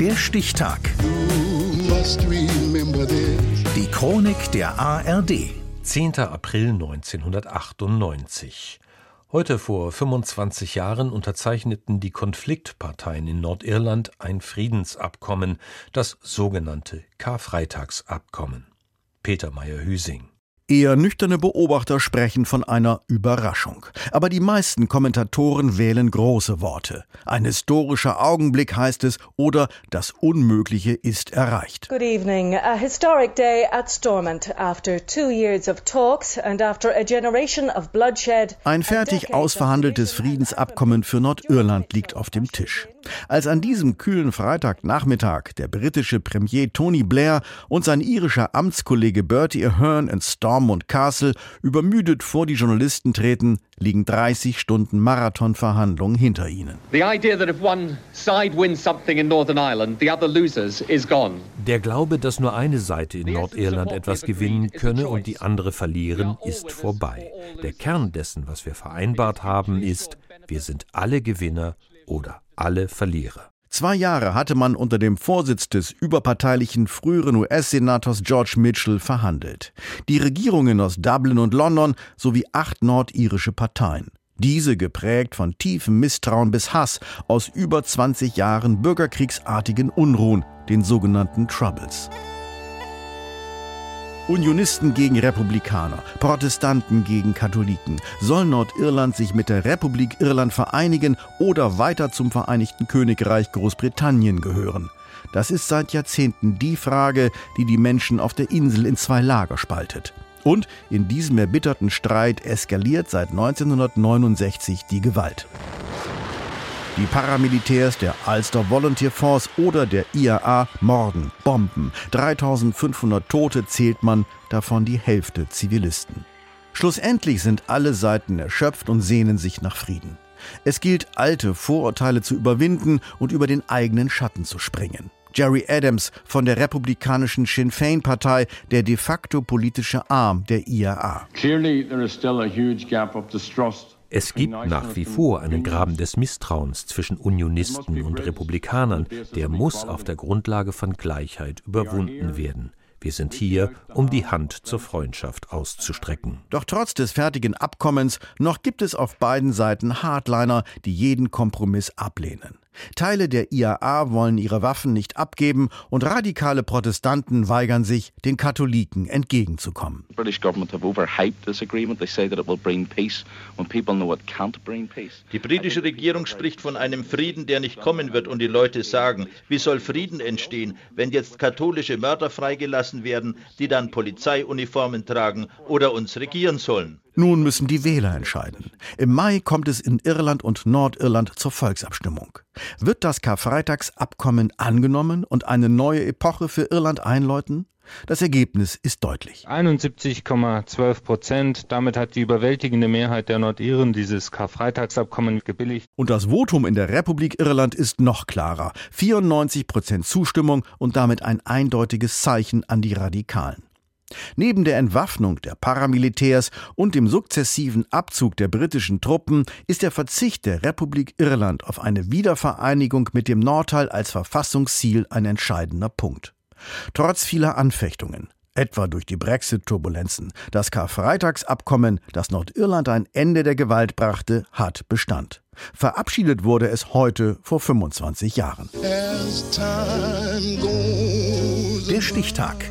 Der Stichtag. Die Chronik der ARD. 10. April 1998. Heute vor 25 Jahren unterzeichneten die Konfliktparteien in Nordirland ein Friedensabkommen, das sogenannte Karfreitagsabkommen. Peter Meyer-Hüsing Eher nüchterne Beobachter sprechen von einer Überraschung. Aber die meisten Kommentatoren wählen große Worte. Ein historischer Augenblick heißt es oder das Unmögliche ist erreicht. Good evening. A historic day at Stormont after two years of talks and after a generation of bloodshed. Ein fertig ausverhandeltes Friedensabkommen für Nordirland liegt auf dem Tisch. Als an diesem kühlen Freitagnachmittag der britische Premier Tony Blair und sein irischer Amtskollege Bertie Ahern in Stormont Stormont Castle übermüdet vor die Journalisten treten, liegen 30 Stunden Marathonverhandlungen hinter ihnen. Der Glaube, dass nur eine Seite in Nordirland etwas gewinnen könne und die andere verlieren, ist vorbei. Der Kern dessen, was wir vereinbart haben, ist, wir sind alle Gewinner oder alle Verlierer. Zwei Jahre hatte man unter dem Vorsitz des überparteilichen früheren US-Senators George Mitchell verhandelt. Die Regierungen aus Dublin und London sowie acht nordirische Parteien. Diese geprägt von tiefem Misstrauen bis Hass aus über 20 Jahren bürgerkriegsartigen Unruhen, den sogenannten Troubles. Unionisten gegen Republikaner, Protestanten gegen Katholiken. Soll Nordirland sich mit der Republik Irland vereinigen oder weiter zum Vereinigten Königreich Großbritannien gehören? Das ist seit Jahrzehnten die Frage, die die Menschen auf der Insel in zwei Lager spaltet. Und in diesem erbitterten Streit eskaliert seit 1969 die Gewalt. Die Paramilitärs der Ulster Volunteer Force oder der IAA morden, bomben. 3500 Tote zählt man, davon die Hälfte Zivilisten. Schlussendlich sind alle Seiten erschöpft und sehnen sich nach Frieden. Es gilt, alte Vorurteile zu überwinden und über den eigenen Schatten zu springen. Jerry Adams von der republikanischen Sinn Fein Partei, der de facto politische Arm der IAA. Clearly there is still a huge gap of distrust es gibt nach wie vor einen Graben des Misstrauens zwischen Unionisten und Republikanern, der muss auf der Grundlage von Gleichheit überwunden werden. Wir sind hier, um die Hand zur Freundschaft auszustrecken. Doch trotz des fertigen Abkommens noch gibt es auf beiden Seiten Hardliner, die jeden Kompromiss ablehnen. Teile der IAA wollen ihre Waffen nicht abgeben und radikale Protestanten weigern sich, den Katholiken entgegenzukommen. Die britische Regierung spricht von einem Frieden, der nicht kommen wird und die Leute sagen, wie soll Frieden entstehen, wenn jetzt katholische Mörder freigelassen werden, die dann Polizeiuniformen tragen oder uns regieren sollen. Nun müssen die Wähler entscheiden. Im Mai kommt es in Irland und Nordirland zur Volksabstimmung. Wird das Karfreitagsabkommen angenommen und eine neue Epoche für Irland einläuten? Das Ergebnis ist deutlich. 71,12 Prozent. Damit hat die überwältigende Mehrheit der Nordiren dieses Karfreitagsabkommen gebilligt. Und das Votum in der Republik Irland ist noch klarer. 94 Prozent Zustimmung und damit ein eindeutiges Zeichen an die Radikalen. Neben der Entwaffnung der Paramilitärs und dem sukzessiven Abzug der britischen Truppen ist der Verzicht der Republik Irland auf eine Wiedervereinigung mit dem Nordteil als Verfassungsziel ein entscheidender Punkt. Trotz vieler Anfechtungen, etwa durch die Brexit-Turbulenzen, das Karfreitagsabkommen, das Nordirland ein Ende der Gewalt brachte, hat Bestand. Verabschiedet wurde es heute vor 25 Jahren. Der Stichtag